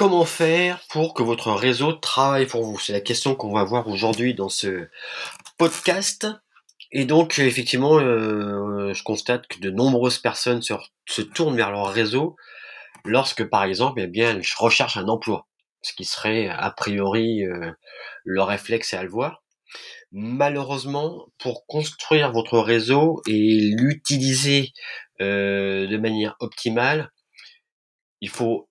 Comment faire pour que votre réseau travaille pour vous C'est la question qu'on va voir aujourd'hui dans ce podcast. Et donc, effectivement, euh, je constate que de nombreuses personnes se, tournent vers leur réseau lorsque, par exemple, eh bien, elles recherchent un emploi, ce qui serait a priori euh, le réflexe à le voir. Malheureusement, pour construire votre réseau et l'utiliser euh, de manière optimale, il faut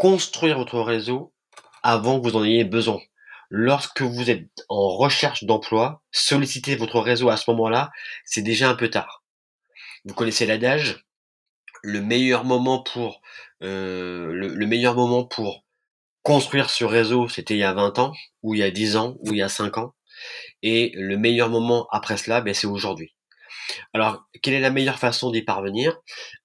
construire votre réseau avant que vous en ayez besoin. Lorsque vous êtes en recherche d'emploi, solliciter votre réseau à ce moment-là, c'est déjà un peu tard. Vous connaissez l'adage, le meilleur moment pour euh, le, meilleur moment pour construire ce réseau, c'était il y a 20 ans, ou il y a 10 ans, ou il y a 5 ans. Et le meilleur moment après cela, ben, c'est aujourd'hui. Alors, quelle est la meilleure façon d'y parvenir?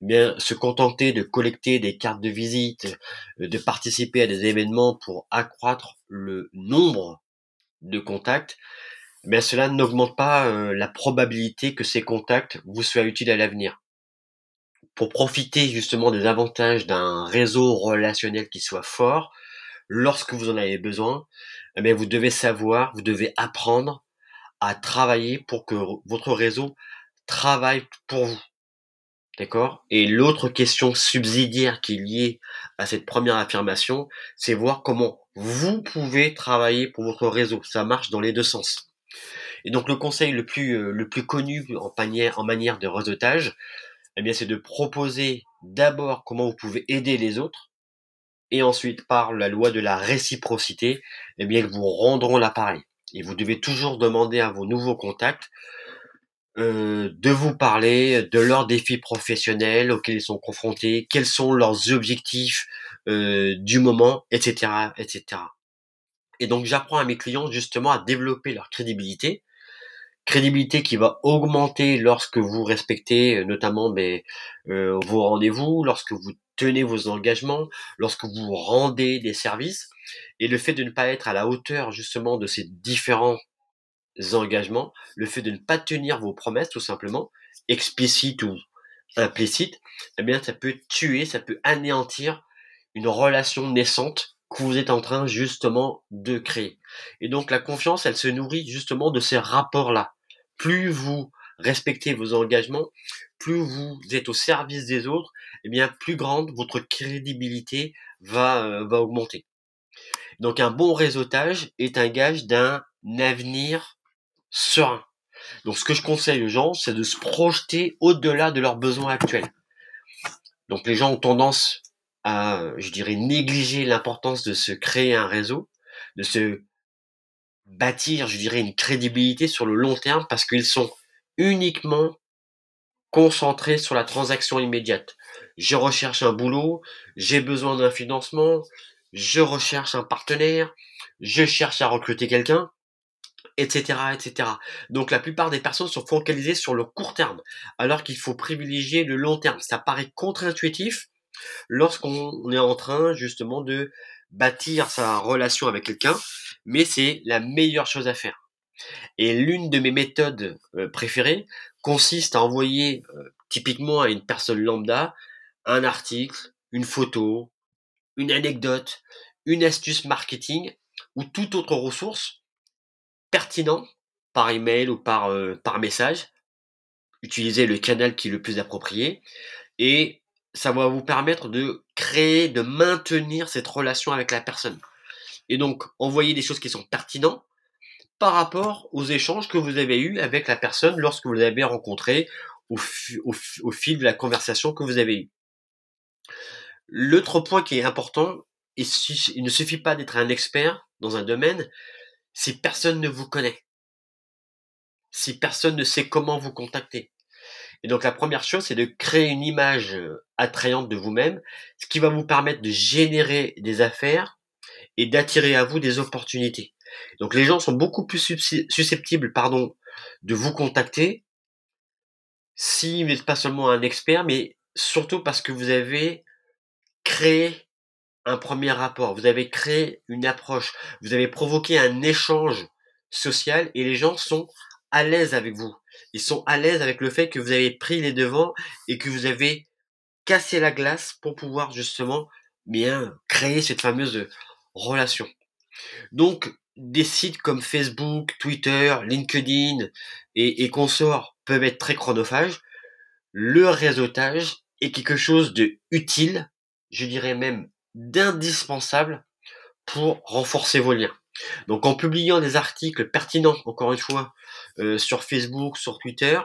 Eh Bien, se contenter de collecter des cartes de visite, euh, de participer à des événements pour accroître le nombre de contacts, eh cela n'augmente pas euh, la probabilité que ces contacts vous soient utiles à l'avenir. Pour profiter justement des avantages d'un réseau relationnel qui soit fort, lorsque vous en avez besoin, eh vous devez savoir, vous devez apprendre à travailler pour que votre réseau travaille pour vous. D'accord? Et l'autre question subsidiaire qui est liée à cette première affirmation, c'est voir comment vous pouvez travailler pour votre réseau. Ça marche dans les deux sens. Et donc le conseil le plus, euh, le plus connu en manière, en manière de réseautage, eh bien, c'est de proposer d'abord comment vous pouvez aider les autres, et ensuite par la loi de la réciprocité, eh bien, ils vous rendront l'appareil. Et vous devez toujours demander à vos nouveaux contacts euh, de vous parler de leurs défis professionnels auxquels ils sont confrontés, quels sont leurs objectifs euh, du moment, etc., etc. Et donc j'apprends à mes clients justement à développer leur crédibilité, crédibilité qui va augmenter lorsque vous respectez notamment ben, euh, vos rendez-vous, lorsque vous tenez vos engagements, lorsque vous rendez des services, et le fait de ne pas être à la hauteur justement de ces différents engagements, le fait de ne pas tenir vos promesses tout simplement, explicites ou implicites, eh bien ça peut tuer, ça peut anéantir une relation naissante que vous êtes en train justement de créer. Et donc la confiance, elle se nourrit justement de ces rapports-là. Plus vous respectez vos engagements, plus vous êtes au service des autres, eh bien plus grande votre crédibilité va, euh, va augmenter. Donc un bon réseautage est un gage d'un avenir serein. Donc ce que je conseille aux gens, c'est de se projeter au-delà de leurs besoins actuels. Donc les gens ont tendance à, je dirais, négliger l'importance de se créer un réseau, de se bâtir, je dirais, une crédibilité sur le long terme parce qu'ils sont uniquement concentrés sur la transaction immédiate. Je recherche un boulot, j'ai besoin d'un financement, je recherche un partenaire, je cherche à recruter quelqu'un etc., etc. Donc la plupart des personnes sont focalisées sur le court terme, alors qu'il faut privilégier le long terme. Ça paraît contre-intuitif lorsqu'on est en train justement de bâtir sa relation avec quelqu'un, mais c'est la meilleure chose à faire. Et l'une de mes méthodes euh, préférées consiste à envoyer euh, typiquement à une personne lambda un article, une photo, une anecdote, une astuce marketing ou toute autre ressource pertinent par email ou par, euh, message. Utilisez le canal qui est le plus approprié et ça va vous permettre de créer, de maintenir cette relation avec la personne. Et donc, envoyer des choses qui sont pertinentes par rapport aux échanges que vous avez eus avec la personne lorsque vous l'avez rencontrée au, au, fil de la conversation que vous avez eue. L'autre point qui est important, il ne suffit pas d'être un expert dans un domaine, si personne ne vous connaît, si personne ne sait comment vous contacter. Et donc la première chose, c'est de créer une image euh, attrayante de vous-même, ce qui va vous permettre de générer des affaires et d'attirer à vous des opportunités. Donc les gens sont beaucoup plus susceptibles, pardon, de vous contacter si vous n'êtes pas seulement un expert, mais surtout parce que vous avez créé un premier rapport, vous avez créé une approche, vous avez provoqué un échange social et les gens sont à l'aise avec vous. Ils sont à l'aise avec le fait que vous avez pris les devants et que vous avez cassé la glace pour pouvoir justement bien créer cette fameuse relation. Donc, des sites comme Facebook, Twitter, LinkedIn et, et consorts peuvent être très chronophages. Le réseautage est quelque chose de utile, je dirais même d'indispensable pour renforcer vos liens. Donc en publiant des articles pertinents, encore une fois, euh, sur Facebook, sur Twitter,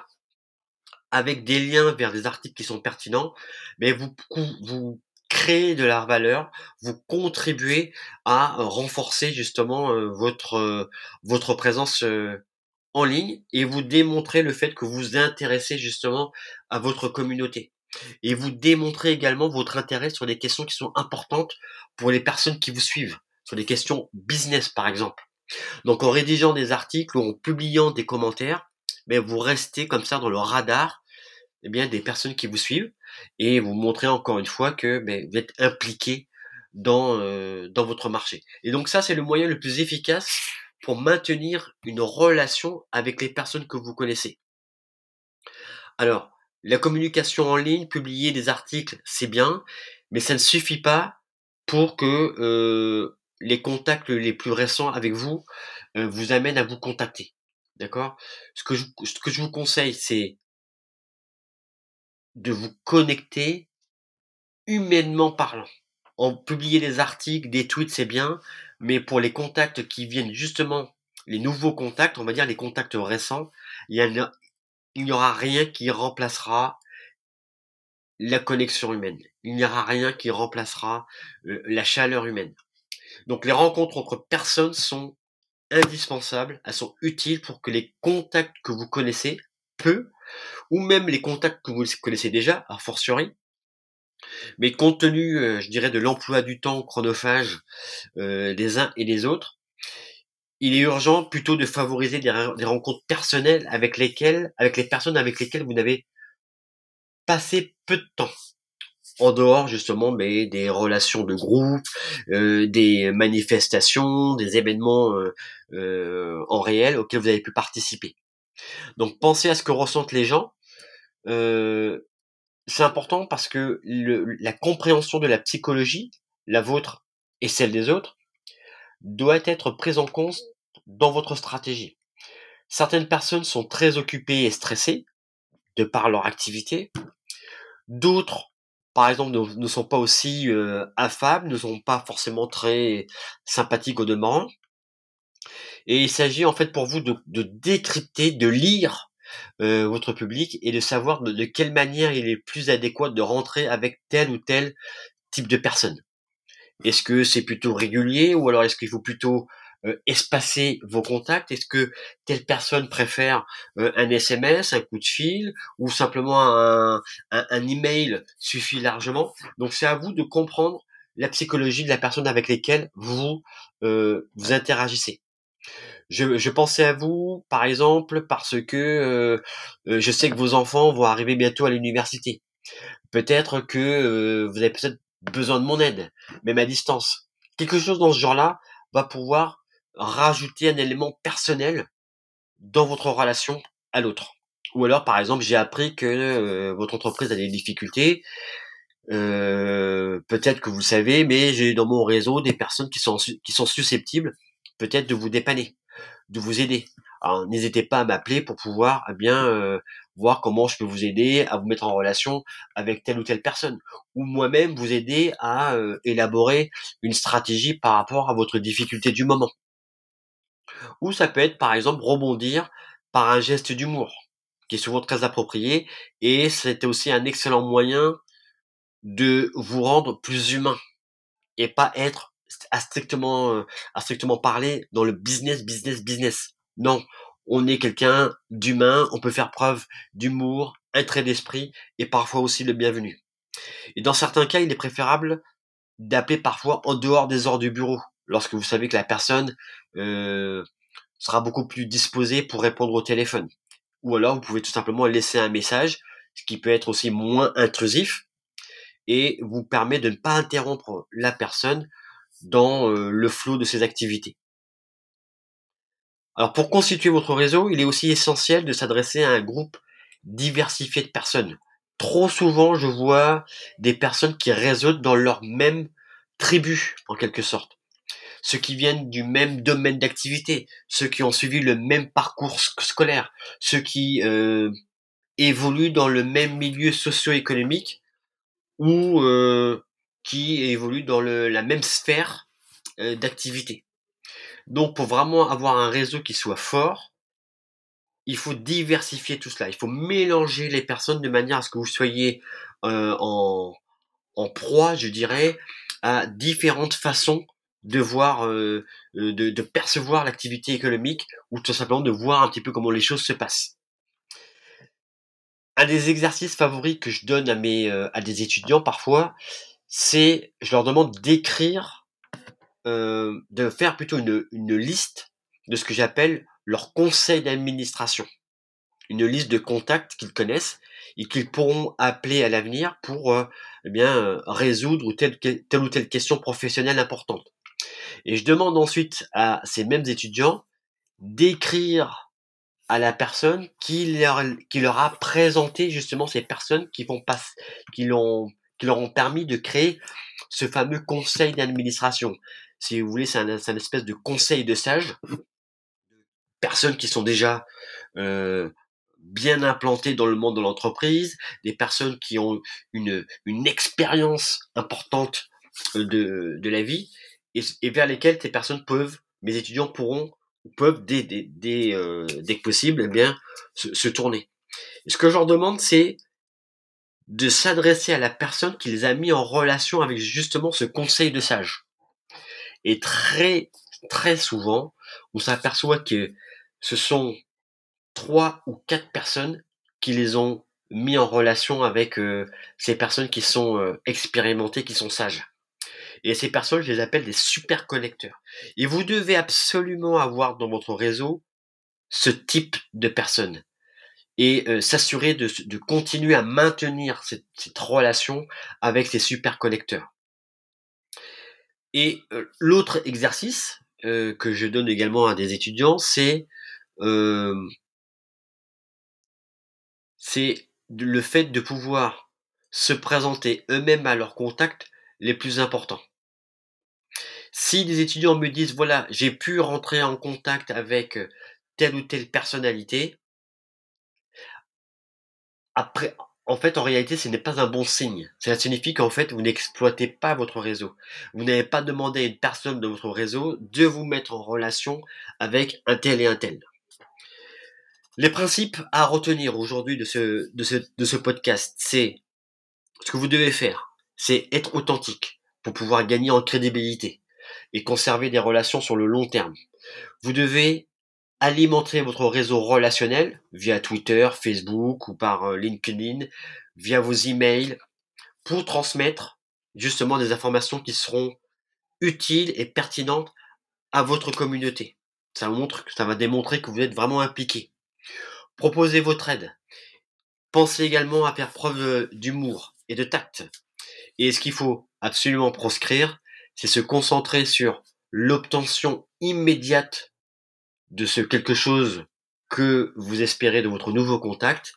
avec des liens vers des articles qui sont pertinents, mais vous, créez de la valeur, vous contribuez à renforcer justement euh, votre, euh, votre présence en ligne et vous démontrez le fait que vous vous intéressez justement à votre communauté. Et vous démontrez également votre intérêt sur des questions qui sont importantes pour les personnes qui vous suivent sur des questions business par exemple. Donc en rédigeant des articles ou en publiant des commentaires, mais vous restez comme ça dans le radar eh bien, des personnes qui vous suivent et vous montrez encore une fois que ben, vous êtes impliqué dans, euh, dans votre marché. Et donc ça, c'est le moyen le plus efficace pour maintenir une relation avec les personnes que vous connaissez. Alors, la communication en ligne, publier des articles, c'est bien, mais ça ne suffit pas pour que euh, les contacts les plus récents avec vous euh, vous amènent à vous contacter. D'accord? Ce que, je, ce que je vous conseille, c'est de vous connecter humainement parlant. En publier des articles, des tweets, c'est bien, mais pour les contacts qui viennent justement, les nouveaux contacts, on va dire les contacts récents, il n'y aura rien qui remplacera la connexion humaine. Il n'y aura rien qui remplacera euh, la chaleur humaine. Donc les rencontres entre personnes sont indispensables, elles sont utiles pour que les contacts que vous connaissez, peu, ou même les contacts que vous connaissez déjà, a fortiori, mais compte tenu, euh, je dirais, de l'emploi du temps chronophage euh, des uns et des autres, il est urgent plutôt de favoriser des, rencontres personnelles avec lesquelles, avec les personnes avec lesquelles vous n'avez passé peu de temps en dehors justement mais des relations de groupe, euh, des manifestations, des événements euh, euh, en réel auxquels vous avez pu participer. Donc pensez à ce que ressentent les gens. c'est important parce que la compréhension de la psychologie, la vôtre et celle des autres, doit être prise en compte dans votre stratégie. Certaines personnes sont très occupées et stressées de par leur activité. D'autres par exemple, ne, sont pas aussi euh, affables, ne sont pas forcément très sympathiques au demeurant. Et il s'agit en fait pour vous de, décrypter, de lire euh, votre public et de savoir de, quelle manière il est plus adéquat de rentrer avec tel ou tel type de personne. Est-ce que c'est plutôt régulier ou alors est-ce qu'il faut plutôt euh, espacer vos contacts? Est-ce que telle personne préfère euh, un SMS, un coup de fil ou simplement un, un, email suffit largement? Donc c'est à vous de comprendre la psychologie de la personne avec laquelle vous euh, vous interagissez. Je, je, pensais à vous, par exemple, parce que je sais que vos enfants vont arriver bientôt à l'université. Peut-être que vous avez peut-être besoin de mon aide, même à distance. Quelque chose dans ce genre-là va pouvoir rajouter un élément personnel dans votre relation à l'autre. Ou alors, par exemple, j'ai appris que euh, votre entreprise a des difficultés. Euh, peut-être que vous le savez, mais j'ai dans mon réseau des personnes qui sont qui sont susceptibles, peut-être de vous dépanner, de vous aider. N'hésitez pas à m'appeler pour pouvoir eh bien euh, voir comment je peux vous aider à vous mettre en relation avec telle ou telle personne, ou moi-même vous aider à élaborer une stratégie par rapport à votre difficulté du moment. Ou ça peut être par exemple rebondir par un geste d'humour, qui est souvent très approprié, et c'est aussi un excellent moyen de vous rendre plus humain, et pas être à strictement, euh, à strictement parler dans le business, business, business. Non, on est quelqu'un d'humain, on peut faire preuve d'humour, un trait d'esprit, et parfois aussi le bienvenu. Et dans certains cas, il est préférable d'appeler parfois en dehors des heures du bureau, lorsque vous savez que la personne euh, sera beaucoup plus disposée pour répondre au téléphone. Ou alors vous pouvez tout simplement laisser un message, ce qui peut être aussi moins intrusif et vous permet de ne pas interrompre la personne dans euh, le flot de ses activités. Alors pour constituer votre réseau, il est aussi essentiel de s'adresser à un groupe diversifié de personnes. Trop souvent, je vois des personnes qui réseautent dans leur même tribu en quelque sorte. Ceux qui viennent du même domaine d'activité, ceux qui ont suivi le même parcours scolaire, ceux qui euh, évoluent dans le même milieu socio-économique ou euh, qui évoluent dans la même sphère euh, d'activité. Donc pour vraiment avoir un réseau qui soit fort, il faut diversifier tout cela. Il faut mélanger les personnes de manière à ce que vous soyez euh, en, proie, je dirais, à différentes façons de voir, euh, de, de, percevoir l'activité économique ou tout simplement de voir un petit peu comment les choses se passent. Un des exercices favoris que je donne à mes euh, à des étudiants parfois, c'est je leur demande d'écrire, euh, de faire plutôt une, une liste de ce que j'appelle leur conseil d'administration, une liste de contacts qu'ils connaissent et qu'ils pourront appeler à l'avenir pour euh, eh bien résoudre telle, ou telle question professionnelle importante. Et je demande ensuite à ces mêmes étudiants d'écrire à la personne qui leur, qui leur a présenté justement ces personnes qui vont qui l'ont, qui leur ont permis de créer ce fameux conseil d'administration. Si vous voulez, c'est un, espèce de conseil de sages, personnes qui sont déjà bien implantées dans le monde de l'entreprise, des personnes qui ont une, une expérience importante de, de la vie et, vers lesquelles ces personnes peuvent, mes étudiants pourront peuvent dès, dès, dès, dès que possible eh bien se, se tourner. Et ce que je leur demande, c'est de s'adresser à la personne qui les a mis en relation avec justement ce conseil de sage. Et très très souvent, on s'aperçoit que ce sont trois ou quatre personnes qui les ont mis en relation avec euh, ces personnes qui sont euh, expérimentées, qui sont sages. Et ces personnes, je les appelle des super connecteurs. Et vous devez absolument avoir dans votre réseau ce type de personnes et euh, s'assurer de, continuer à maintenir cette, cette, relation avec ces super connecteurs. Et euh, l'autre exercice euh, que je donne également à des étudiants, c'est euh, c'est le fait de pouvoir se présenter eux-mêmes à leurs contacts les plus importants. Si des étudiants me disent, voilà, j'ai pu rentrer en contact avec telle ou telle personnalité, après, en fait, en réalité, ce n'est pas un bon signe. Cela signifie qu'en fait, vous n'exploitez pas votre réseau. Vous n'avez pas demandé à une personne de votre réseau de vous mettre en relation avec un tel et un tel. Les principes à retenir aujourd'hui de ce, de ce, de ce podcast, c'est ce que vous devez faire, c'est être authentique pour pouvoir gagner en crédibilité et conserver des relations sur le long terme. Vous devez alimenter votre réseau relationnel via Twitter, Facebook ou par euh, LinkedIn, via vos emails, pour transmettre justement des informations qui seront utiles et pertinentes à votre communauté. Ça montre, ça va démontrer que vous êtes vraiment impliqué. Proposez votre aide. Pensez également à faire preuve d'humour et de tact. Et ce qu'il faut absolument proscrire, c'est se concentrer sur l'obtention immédiate de ce quelque chose que vous espérez de votre nouveau contact.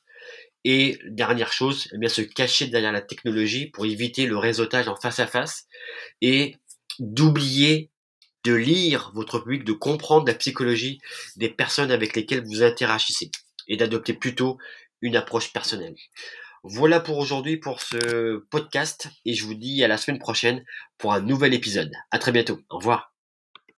Et dernière chose, eh bien se cacher derrière la technologie pour éviter le réseautage en face à face et d'oublier de lire votre public, de comprendre la psychologie des personnes avec lesquelles vous interagissez et d'adopter plutôt une approche personnelle. Voilà pour aujourd'hui pour ce podcast et je vous dis à la semaine prochaine pour un nouvel épisode. À très bientôt. Au revoir.